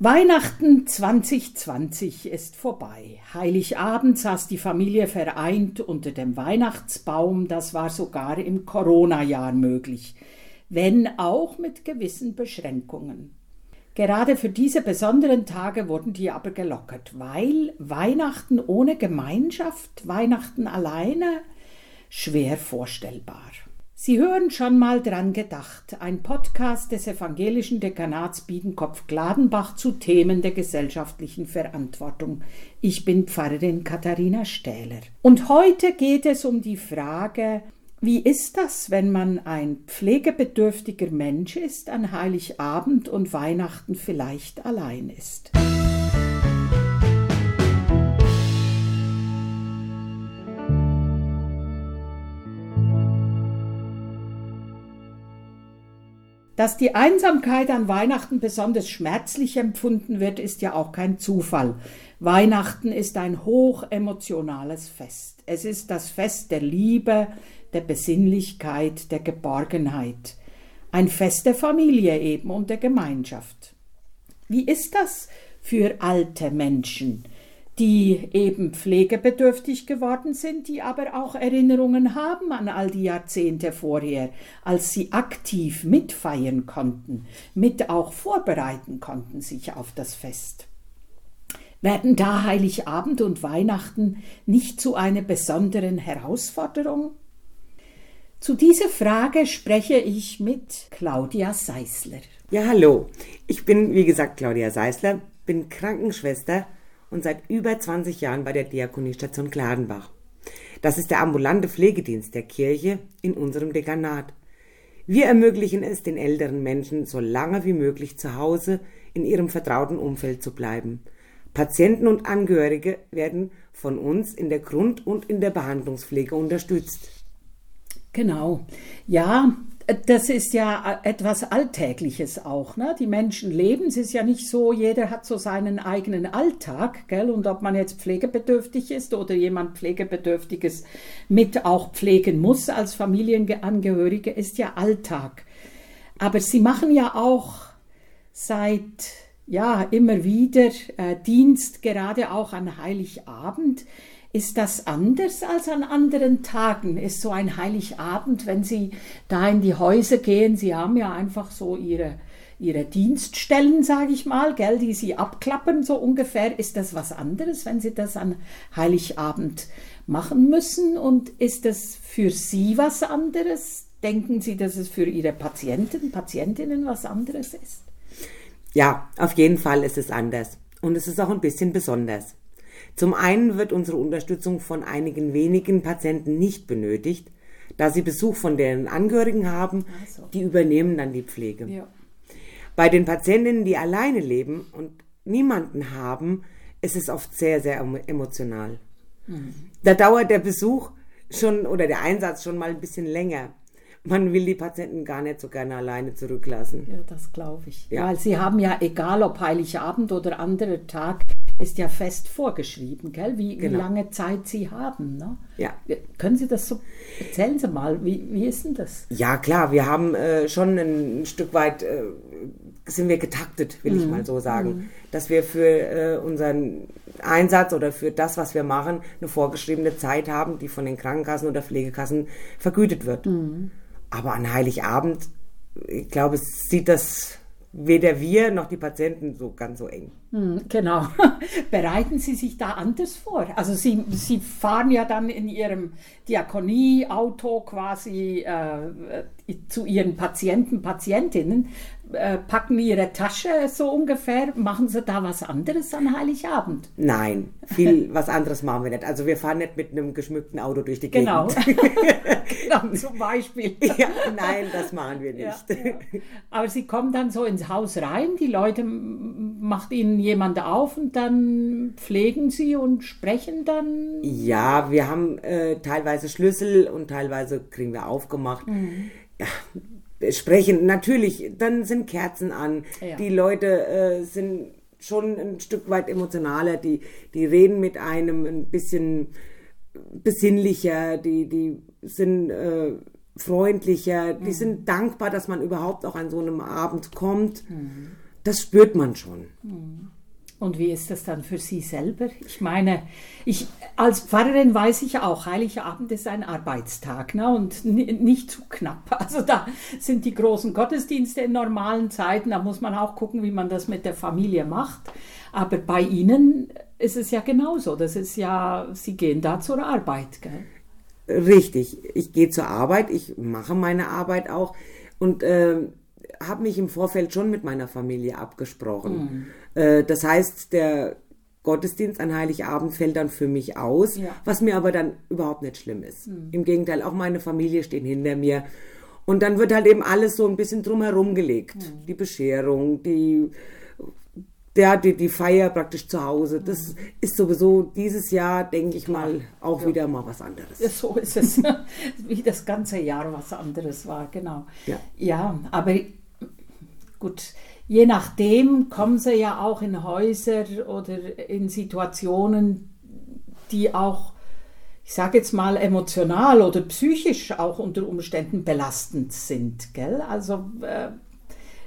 Weihnachten 2020 ist vorbei. Heiligabend saß die Familie vereint unter dem Weihnachtsbaum. Das war sogar im Corona-Jahr möglich, wenn auch mit gewissen Beschränkungen. Gerade für diese besonderen Tage wurden die aber gelockert, weil Weihnachten ohne Gemeinschaft, Weihnachten alleine, schwer vorstellbar. Sie hören schon mal dran gedacht, ein Podcast des evangelischen Dekanats Biedenkopf-Gladenbach zu Themen der gesellschaftlichen Verantwortung. Ich bin Pfarrerin Katharina Stähler. Und heute geht es um die Frage, wie ist das, wenn man ein pflegebedürftiger Mensch ist, an Heiligabend und Weihnachten vielleicht allein ist? Dass die Einsamkeit an Weihnachten besonders schmerzlich empfunden wird, ist ja auch kein Zufall. Weihnachten ist ein hochemotionales Fest. Es ist das Fest der Liebe, der Besinnlichkeit, der Geborgenheit. Ein Fest der Familie eben und der Gemeinschaft. Wie ist das für alte Menschen? Die eben pflegebedürftig geworden sind, die aber auch Erinnerungen haben an all die Jahrzehnte vorher, als sie aktiv mitfeiern konnten, mit auch vorbereiten konnten sich auf das Fest. Werden da Heiligabend und Weihnachten nicht zu einer besonderen Herausforderung? Zu dieser Frage spreche ich mit Claudia Seisler. Ja, hallo. Ich bin, wie gesagt, Claudia Seisler, bin Krankenschwester und seit über 20 Jahren bei der Diakoniestation Gladenbach. Das ist der ambulante Pflegedienst der Kirche in unserem Dekanat. Wir ermöglichen es den älteren Menschen, so lange wie möglich zu Hause in ihrem vertrauten Umfeld zu bleiben. Patienten und Angehörige werden von uns in der Grund- und in der Behandlungspflege unterstützt. Genau. Ja, das ist ja etwas Alltägliches auch. Ne? Die Menschen leben, es ist ja nicht so, jeder hat so seinen eigenen Alltag, gell? Und ob man jetzt pflegebedürftig ist oder jemand Pflegebedürftiges mit auch pflegen muss als Familienangehörige, ist ja Alltag. Aber sie machen ja auch seit ja immer wieder äh, Dienst, gerade auch an Heiligabend ist das anders als an anderen Tagen? Ist so ein Heiligabend, wenn Sie da in die Häuser gehen, Sie haben ja einfach so Ihre, Ihre Dienststellen, sage ich mal, gell, die Sie abklappen, so ungefähr. Ist das was anderes, wenn Sie das an Heiligabend machen müssen? Und ist das für Sie was anderes? Denken Sie, dass es für Ihre Patienten, Patientinnen was anderes ist? Ja, auf jeden Fall ist es anders. Und es ist auch ein bisschen besonders. Zum einen wird unsere Unterstützung von einigen wenigen Patienten nicht benötigt, da sie Besuch von deren Angehörigen haben, so. die übernehmen dann die Pflege. Ja. Bei den Patientinnen, die alleine leben und niemanden haben, ist es oft sehr, sehr emotional. Mhm. Da dauert der Besuch schon oder der Einsatz schon mal ein bisschen länger. Man will die Patienten gar nicht so gerne alleine zurücklassen. Ja, das glaube ich. Ja. Weil sie haben ja, egal ob Heiligabend oder anderer Tag, ist ja fest vorgeschrieben, gell? Wie, genau. wie lange Zeit Sie haben. Ne? Ja. Können Sie das so, erzählen Sie mal, wie, wie ist denn das? Ja, klar, wir haben äh, schon ein Stück weit, äh, sind wir getaktet, will mhm. ich mal so sagen, mhm. dass wir für äh, unseren Einsatz oder für das, was wir machen, eine vorgeschriebene Zeit haben, die von den Krankenkassen oder Pflegekassen vergütet wird. Mhm. Aber an Heiligabend, ich glaube, sieht das weder wir noch die Patienten so ganz so eng. Hm, genau. Bereiten Sie sich da anders vor? Also Sie, Sie fahren ja dann in Ihrem Diakonieauto quasi äh, zu Ihren Patienten, Patientinnen, äh, packen Ihre Tasche so ungefähr. Machen Sie da was anderes an Heiligabend? Nein, viel was anderes machen wir nicht. Also wir fahren nicht mit einem geschmückten Auto durch die genau. Gegend. genau, zum Beispiel. ja, nein, das machen wir nicht. Ja, ja. Aber Sie kommen dann so ins Haus rein, die Leute macht Ihnen jemand auf und dann pflegen sie und sprechen dann? Ja, wir haben äh, teilweise Schlüssel und teilweise kriegen wir aufgemacht. Mhm. Ja, sprechen, natürlich, dann sind Kerzen an. Ja. Die Leute äh, sind schon ein Stück weit emotionaler, die, die reden mit einem ein bisschen besinnlicher, die, die sind äh, freundlicher, die mhm. sind dankbar, dass man überhaupt auch an so einem Abend kommt. Mhm das spürt man schon. Und wie ist das dann für Sie selber? Ich meine, ich als Pfarrerin weiß ich auch, Heiligabend ist ein Arbeitstag ne? und nicht zu knapp. Also da sind die großen Gottesdienste in normalen Zeiten, da muss man auch gucken, wie man das mit der Familie macht. Aber bei Ihnen ist es ja genauso. Das ist ja, Sie gehen da zur Arbeit. Gell? Richtig, ich gehe zur Arbeit, ich mache meine Arbeit auch und äh, habe mich im Vorfeld schon mit meiner Familie abgesprochen. Mhm. Äh, das heißt, der Gottesdienst an Heiligabend fällt dann für mich aus, ja. was mir aber dann überhaupt nicht schlimm ist. Mhm. Im Gegenteil, auch meine Familie steht hinter mir. Und dann wird halt eben alles so ein bisschen drumherum gelegt. Mhm. Die Bescherung, die, der, die, die Feier praktisch zu Hause. Das mhm. ist sowieso dieses Jahr, denke ich mal, auch ja. wieder mal was anderes. Ja, so ist es. Wie das ganze Jahr was anderes war, genau. Ja, ja aber gut, je nachdem kommen sie ja auch in Häuser oder in Situationen, die auch, ich sage jetzt mal, emotional oder psychisch auch unter Umständen belastend sind. Gell? Also äh,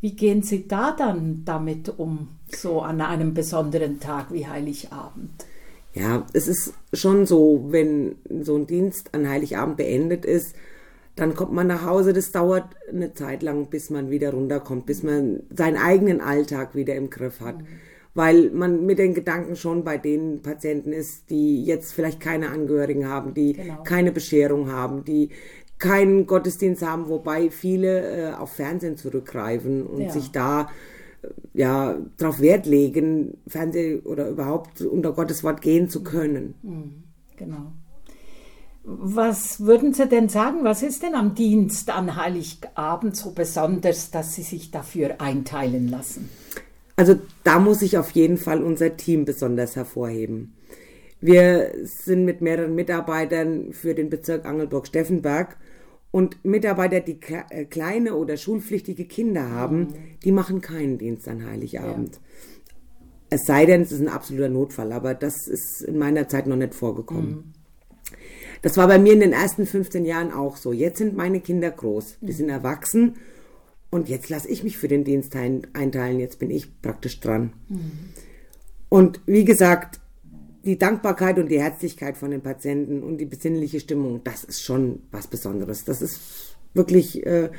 wie gehen Sie da dann damit um, so an einem besonderen Tag wie Heiligabend? Ja, es ist schon so, wenn so ein Dienst an Heiligabend beendet ist, dann kommt man nach Hause. Das dauert eine Zeit lang, bis man wieder runterkommt, bis man seinen eigenen Alltag wieder im Griff hat. Mhm. Weil man mit den Gedanken schon bei den Patienten ist, die jetzt vielleicht keine Angehörigen haben, die genau. keine Bescherung haben, die keinen Gottesdienst haben, wobei viele äh, auf Fernsehen zurückgreifen und ja. sich da äh, ja darauf Wert legen, Fernsehen oder überhaupt unter Gottes Wort gehen zu können. Mhm. Genau. Was würden Sie denn sagen, was ist denn am Dienst an Heiligabend so besonders, dass Sie sich dafür einteilen lassen? Also da muss ich auf jeden Fall unser Team besonders hervorheben. Wir sind mit mehreren Mitarbeitern für den Bezirk Angelburg-Steffenberg und Mitarbeiter, die äh, kleine oder schulpflichtige Kinder haben, mhm. die machen keinen Dienst an Heiligabend. Ja. Es sei denn, es ist ein absoluter Notfall, aber das ist in meiner Zeit noch nicht vorgekommen. Mhm. Das war bei mir in den ersten 15 Jahren auch so. Jetzt sind meine Kinder groß, die sind erwachsen und jetzt lasse ich mich für den Dienst einteilen. Jetzt bin ich praktisch dran. Mhm. Und wie gesagt, die Dankbarkeit und die Herzlichkeit von den Patienten und die besinnliche Stimmung, das ist schon was Besonderes. Das ist wirklich äh,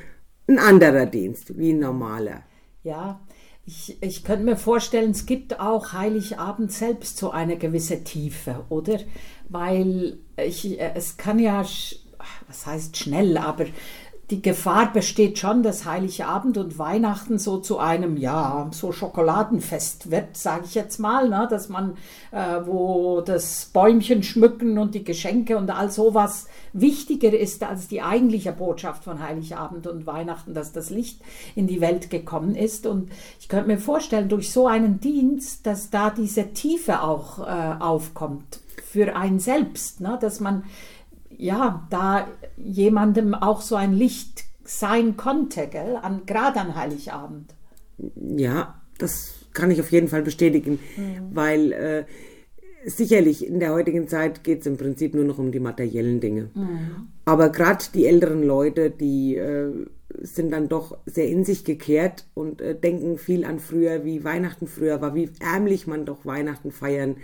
ein anderer Dienst wie ein normaler. Ja, ich, ich könnte mir vorstellen, es gibt auch Heiligabend selbst so eine gewisse Tiefe, oder? Weil ich, es kann ja, was heißt schnell, aber die Gefahr besteht schon, dass Heiligabend und Weihnachten so zu einem, ja, so Schokoladenfest wird, sage ich jetzt mal, ne? dass man, äh, wo das Bäumchen schmücken und die Geschenke und all sowas wichtiger ist als die eigentliche Botschaft von Heiligabend und Weihnachten, dass das Licht in die Welt gekommen ist. Und ich könnte mir vorstellen, durch so einen Dienst, dass da diese Tiefe auch äh, aufkommt für einen selbst, ne? dass man ja, da jemandem auch so ein Licht sein konnte, gell? An, gerade an Heiligabend. Ja, das kann ich auf jeden Fall bestätigen, mhm. weil äh, sicherlich in der heutigen Zeit geht es im Prinzip nur noch um die materiellen Dinge. Mhm. Aber gerade die älteren Leute, die äh, sind dann doch sehr in sich gekehrt und äh, denken viel an früher, wie Weihnachten früher war, wie ärmlich man doch Weihnachten feiern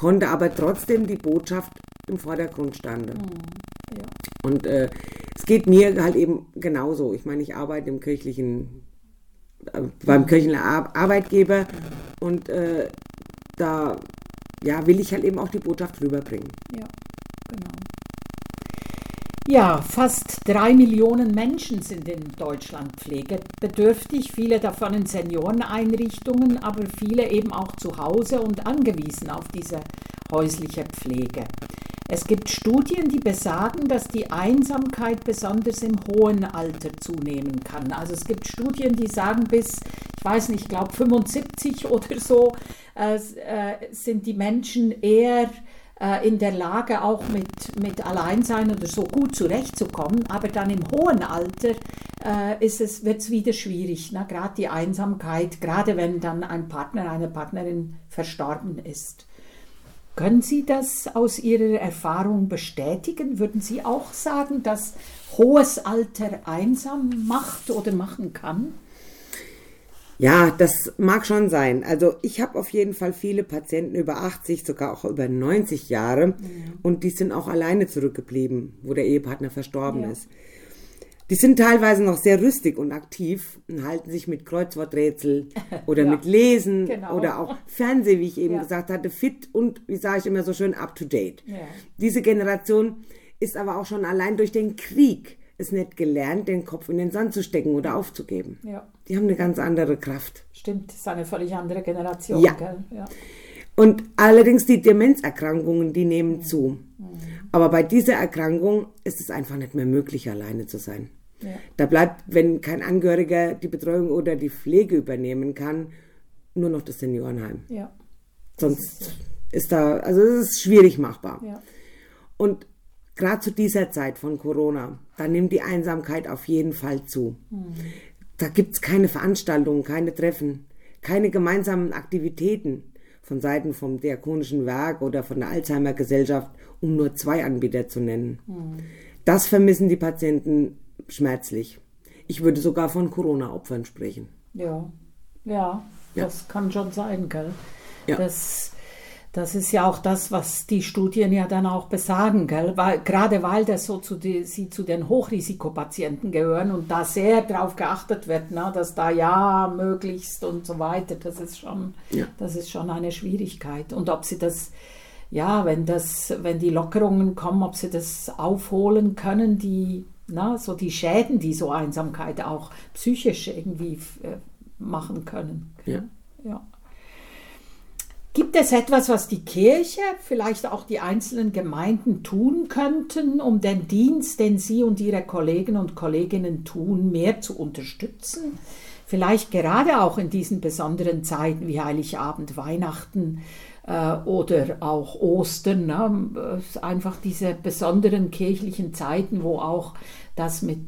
konnte, aber trotzdem die Botschaft im Vordergrund stande. Mhm. Ja. Und äh, es geht mir halt eben genauso. Ich meine, ich arbeite im kirchlichen, äh, beim kirchlichen Ar Arbeitgeber mhm. und äh, da ja, will ich halt eben auch die Botschaft rüberbringen. Ja. Ja, fast drei Millionen Menschen sind in Deutschland pflegebedürftig, viele davon in Senioreneinrichtungen, aber viele eben auch zu Hause und angewiesen auf diese häusliche Pflege. Es gibt Studien, die besagen, dass die Einsamkeit besonders im hohen Alter zunehmen kann. Also es gibt Studien, die sagen, bis, ich weiß nicht, ich glaube 75 oder so, äh, äh, sind die Menschen eher äh, in der Lage, auch mit, mit Alleinsein oder so gut zurechtzukommen. Aber dann im hohen Alter äh, es, wird es wieder schwierig. Ne? Gerade die Einsamkeit, gerade wenn dann ein Partner, eine Partnerin verstorben ist. Können Sie das aus Ihrer Erfahrung bestätigen? Würden Sie auch sagen, dass hohes Alter einsam macht oder machen kann? Ja, das mag schon sein. Also ich habe auf jeden Fall viele Patienten über 80, sogar auch über 90 Jahre mhm. und die sind auch alleine zurückgeblieben, wo der Ehepartner verstorben ja. ist. Die sind teilweise noch sehr rüstig und aktiv und halten sich mit Kreuzworträtsel oder ja, mit Lesen genau. oder auch Fernseh, wie ich eben ja. gesagt hatte, fit und, wie sage ich immer so schön, up to date. Diese Generation ist aber auch schon allein durch den Krieg es nicht gelernt, den Kopf in den Sand zu stecken oder aufzugeben. Ja. Die haben eine ganz andere Kraft. Stimmt, das ist eine völlig andere Generation. Ja. ja. Und allerdings die Demenzerkrankungen, die nehmen mhm. zu. Mhm. Aber bei dieser Erkrankung ist es einfach nicht mehr möglich, alleine zu sein. Ja. Da bleibt, wenn kein Angehöriger die Betreuung oder die Pflege übernehmen kann, nur noch das Seniorenheim. Ja. Sonst ist, ist, da, also es ist schwierig machbar. Ja. Und gerade zu dieser Zeit von Corona, da nimmt die Einsamkeit auf jeden Fall zu. Mhm. Da gibt es keine Veranstaltungen, keine Treffen, keine gemeinsamen Aktivitäten von Seiten vom Diakonischen Werk oder von der Alzheimer Gesellschaft, um nur zwei Anbieter zu nennen. Mhm. Das vermissen die Patienten schmerzlich. Ich würde sogar von Corona-Opfern sprechen. Ja. ja, ja, das kann schon sein, gell? Ja. Das das ist ja auch das, was die Studien ja dann auch besagen, gell? Weil, gerade weil das so zu die, sie zu den Hochrisikopatienten gehören und da sehr darauf geachtet wird, ne, dass da ja möglichst und so weiter, das ist schon, ja. das ist schon eine Schwierigkeit. Und ob sie das, ja, wenn das, wenn die Lockerungen kommen, ob sie das aufholen können, die, na, so die Schäden, die so Einsamkeit auch psychisch irgendwie äh, machen können. Ja. ja. Gibt es etwas, was die Kirche, vielleicht auch die einzelnen Gemeinden tun könnten, um den Dienst, den Sie und Ihre Kollegen und Kolleginnen tun, mehr zu unterstützen? Vielleicht gerade auch in diesen besonderen Zeiten wie Heiligabend, Weihnachten oder auch Ostern. Ne? Einfach diese besonderen kirchlichen Zeiten, wo auch das mit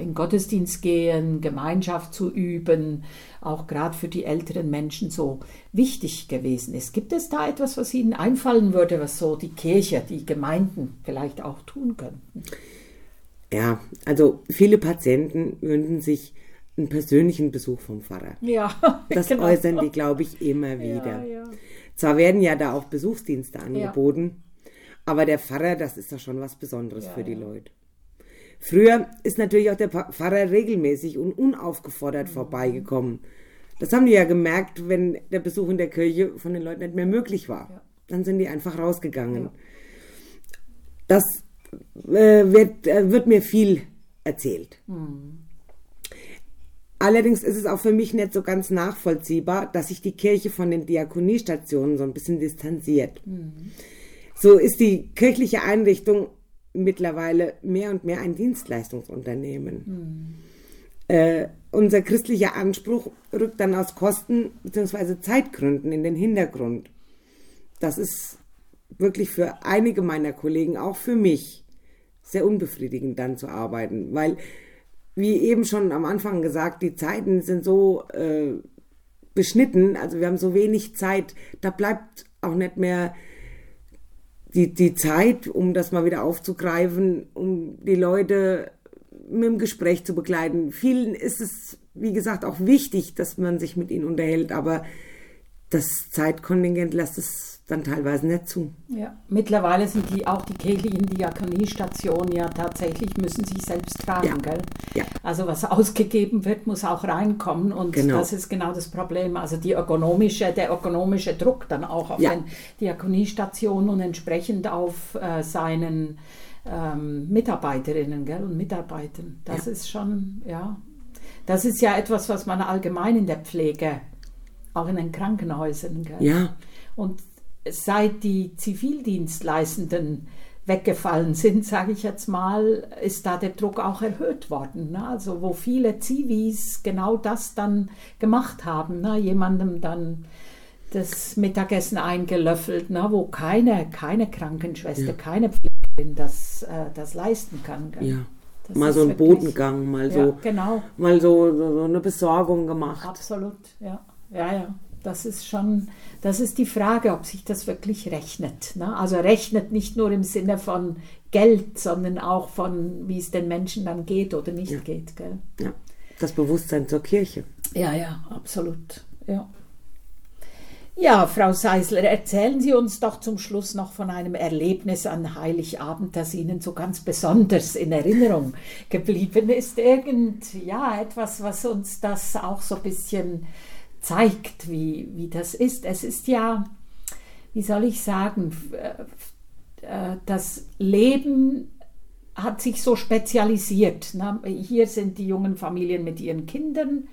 in Gottesdienst gehen, Gemeinschaft zu üben, auch gerade für die älteren Menschen so wichtig gewesen ist. Gibt es da etwas, was Ihnen einfallen würde, was so die Kirche, die Gemeinden vielleicht auch tun könnten? Ja, also viele Patienten wünschen sich einen persönlichen Besuch vom Pfarrer. Ja, das genau. äußern die, glaube ich, immer wieder. Ja, ja. Zwar werden ja da auch Besuchsdienste angeboten, ja. aber der Pfarrer, das ist doch schon was Besonderes für die Leute. Früher ist natürlich auch der Pfarrer regelmäßig und unaufgefordert mhm. vorbeigekommen. Das haben die ja gemerkt, wenn der Besuch in der Kirche von den Leuten nicht mehr möglich war. Ja. Dann sind die einfach rausgegangen. Ja. Das äh, wird, äh, wird, mir viel erzählt. Mhm. Allerdings ist es auch für mich nicht so ganz nachvollziehbar, dass sich die Kirche von den Diakoniestationen so ein bisschen distanziert. Mhm. So ist die kirchliche Einrichtung mittlerweile mehr und mehr ein Dienstleistungsunternehmen. Mhm. Äh, unser christlicher Anspruch rückt dann aus Kosten bzw. Zeitgründen in den Hintergrund. Das ist wirklich für einige meiner Kollegen, auch für mich, sehr unbefriedigend dann zu arbeiten, weil, wie eben schon am Anfang gesagt, die Zeiten sind so äh, beschnitten, also wir haben so wenig Zeit, da bleibt auch nicht mehr die, die Zeit, um das mal wieder aufzugreifen, um die Leute mit dem Gespräch zu begleiten. Vielen ist es, wie gesagt, auch wichtig, dass man sich mit ihnen unterhält, aber das Zeitkontingent lässt es dann teilweise nicht zu. Ja, mittlerweile sind die auch die kirchlichen Diakoniestationen ja tatsächlich, müssen sich selbst tragen, ja. gell? Ja. Also was ausgegeben wird, muss auch reinkommen und genau. das ist genau das Problem. Also die ökonomische, der ökonomische Druck dann auch auf ja. den Diakoniestationen und entsprechend auf äh, seinen ähm, Mitarbeiterinnen gell, und Mitarbeitern. Das ja. ist schon, ja, das ist ja etwas, was man allgemein in der Pflege, auch in den Krankenhäusern, gell? Ja. Und seit die Zivildienstleistenden weggefallen sind, sage ich jetzt mal, ist da der Druck auch erhöht worden. Ne? Also wo viele Zivis genau das dann gemacht haben, ne? jemandem dann das Mittagessen eingelöffelt, ne? wo keine, keine Krankenschwester, ja. keine Pflegerin das, äh, das leisten kann. Gell? Ja. Das mal so ein Bodengang, mal so, ja, genau. mal so, so, eine Besorgung gemacht. Absolut, ja, ja, ja. Das ist schon, das ist die Frage, ob sich das wirklich rechnet. Ne? Also rechnet nicht nur im Sinne von Geld, sondern auch von, wie es den Menschen dann geht oder nicht ja. geht. Gell? Ja, das Bewusstsein zur Kirche. Ja, ja, absolut. Ja. Ja, Frau Seisler, erzählen Sie uns doch zum Schluss noch von einem Erlebnis an Heiligabend, das Ihnen so ganz besonders in Erinnerung geblieben ist. Irgend, ja, etwas, was uns das auch so ein bisschen zeigt, wie, wie das ist. Es ist ja, wie soll ich sagen, äh, das Leben hat sich so spezialisiert. Hier sind die jungen Familien mit ihren Kindern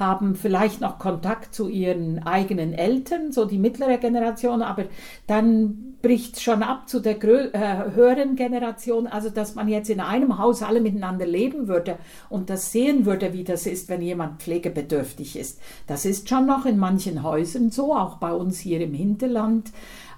haben vielleicht noch Kontakt zu ihren eigenen Eltern, so die mittlere Generation, aber dann bricht es schon ab zu der äh, höheren Generation, also dass man jetzt in einem Haus alle miteinander leben würde und das sehen würde, wie das ist, wenn jemand pflegebedürftig ist. Das ist schon noch in manchen Häusern so, auch bei uns hier im Hinterland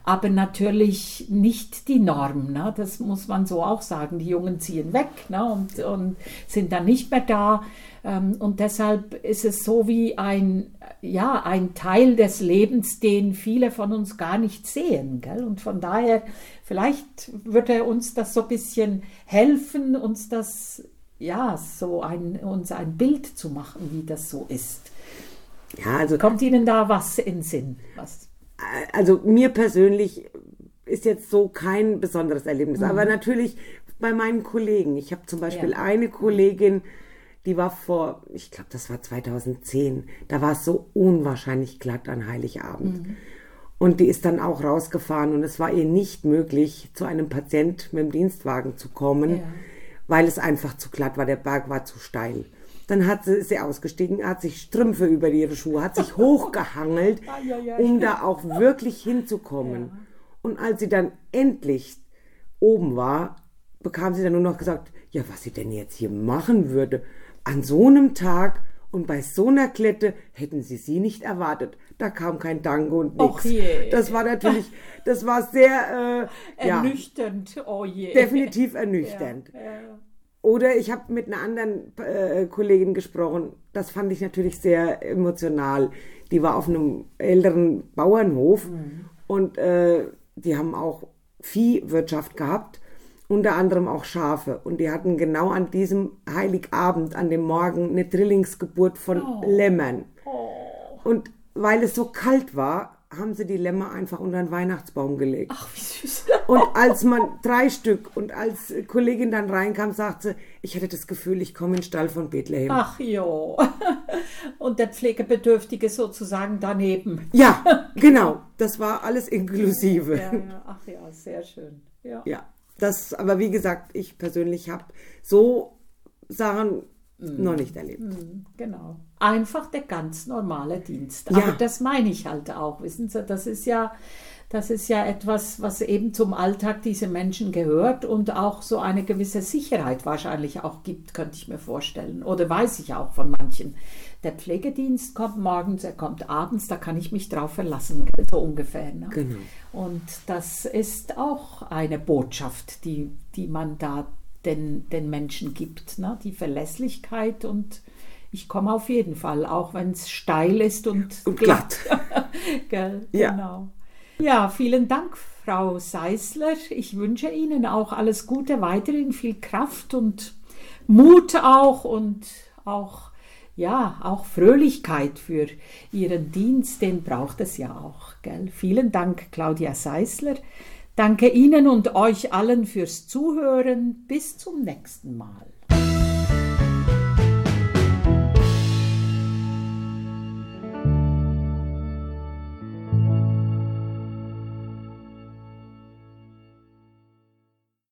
aber natürlich nicht die Norm. Ne? Das muss man so auch sagen. Die Jungen ziehen weg ne? und, und sind dann nicht mehr da. Ähm, und deshalb ist es so wie ein, ja, ein Teil des Lebens, den viele von uns gar nicht sehen. Gell? Und von daher, vielleicht würde uns das so ein bisschen helfen, uns das, ja, so ein, uns ein Bild zu machen, wie das so ist. Ja, also kommt Ihnen da was in Sinn? Was? Also mir persönlich ist jetzt so kein besonderes Erlebnis, mhm. aber natürlich bei meinen Kollegen. Ich habe zum Beispiel ja. eine Kollegin, die war vor, ich glaube, das war 2010, da war es so unwahrscheinlich glatt an Heiligabend. Mhm. Und die ist dann auch rausgefahren und es war ihr nicht möglich, zu einem Patient mit dem Dienstwagen zu kommen, ja. weil es einfach zu glatt war, der Berg war zu steil. Dann hat sie, ist sie ausgestiegen, hat sich Strümpfe über ihre Schuhe, hat sich hochgehangelt, um da auch wirklich hinzukommen. Ja. Und als sie dann endlich oben war, bekam sie dann nur noch gesagt, ja, was sie denn jetzt hier machen würde an so einem Tag und bei so einer Klette hätten sie sie nicht erwartet. Da kam kein Danke und nichts. Das war natürlich, das war sehr äh, ernüchternd. Ja, oh je. Definitiv ernüchternd. Ja, ja. Oder ich habe mit einer anderen äh, Kollegin gesprochen. Das fand ich natürlich sehr emotional. Die war auf einem älteren Bauernhof mhm. und äh, die haben auch Viehwirtschaft gehabt unter anderem auch Schafe. Und die hatten genau an diesem Heiligabend, an dem Morgen, eine Drillingsgeburt von oh. Lämmern. Oh. Und weil es so kalt war, haben sie die Lämmer einfach unter den Weihnachtsbaum gelegt. Ach, wie süß. Und als man drei Stück und als Kollegin dann reinkam, sagte sie, ich hatte das Gefühl, ich komme in den Stall von Bethlehem. Ach jo. Und der Pflegebedürftige sozusagen daneben. Ja, genau. Das war alles inklusive. Ja, ja. Ach ja, sehr schön. Ja. ja. Das, aber wie gesagt, ich persönlich habe so Sachen mm. noch nicht erlebt. Mm, genau. Einfach der ganz normale Dienst. Ja. Aber das meine ich halt auch. Wissen Sie, das ist ja, das ist ja etwas, was eben zum Alltag dieser Menschen gehört und auch so eine gewisse Sicherheit wahrscheinlich auch gibt, könnte ich mir vorstellen. Oder weiß ich auch von manchen. Der Pflegedienst kommt morgens, er kommt abends, da kann ich mich drauf verlassen, so ungefähr. Ne? Genau. Und das ist auch eine Botschaft, die, die man da den, den Menschen gibt. Ne? Die Verlässlichkeit und ich komme auf jeden Fall, auch wenn es steil ist und, und glatt. Gell? Ja. Genau. Ja, vielen Dank, Frau Seisler. Ich wünsche Ihnen auch alles Gute, weiterhin viel Kraft und Mut auch und auch ja, auch Fröhlichkeit für Ihren Dienst, den braucht es ja auch. Gell? Vielen Dank, Claudia Seisler. Danke Ihnen und euch allen fürs Zuhören. Bis zum nächsten Mal.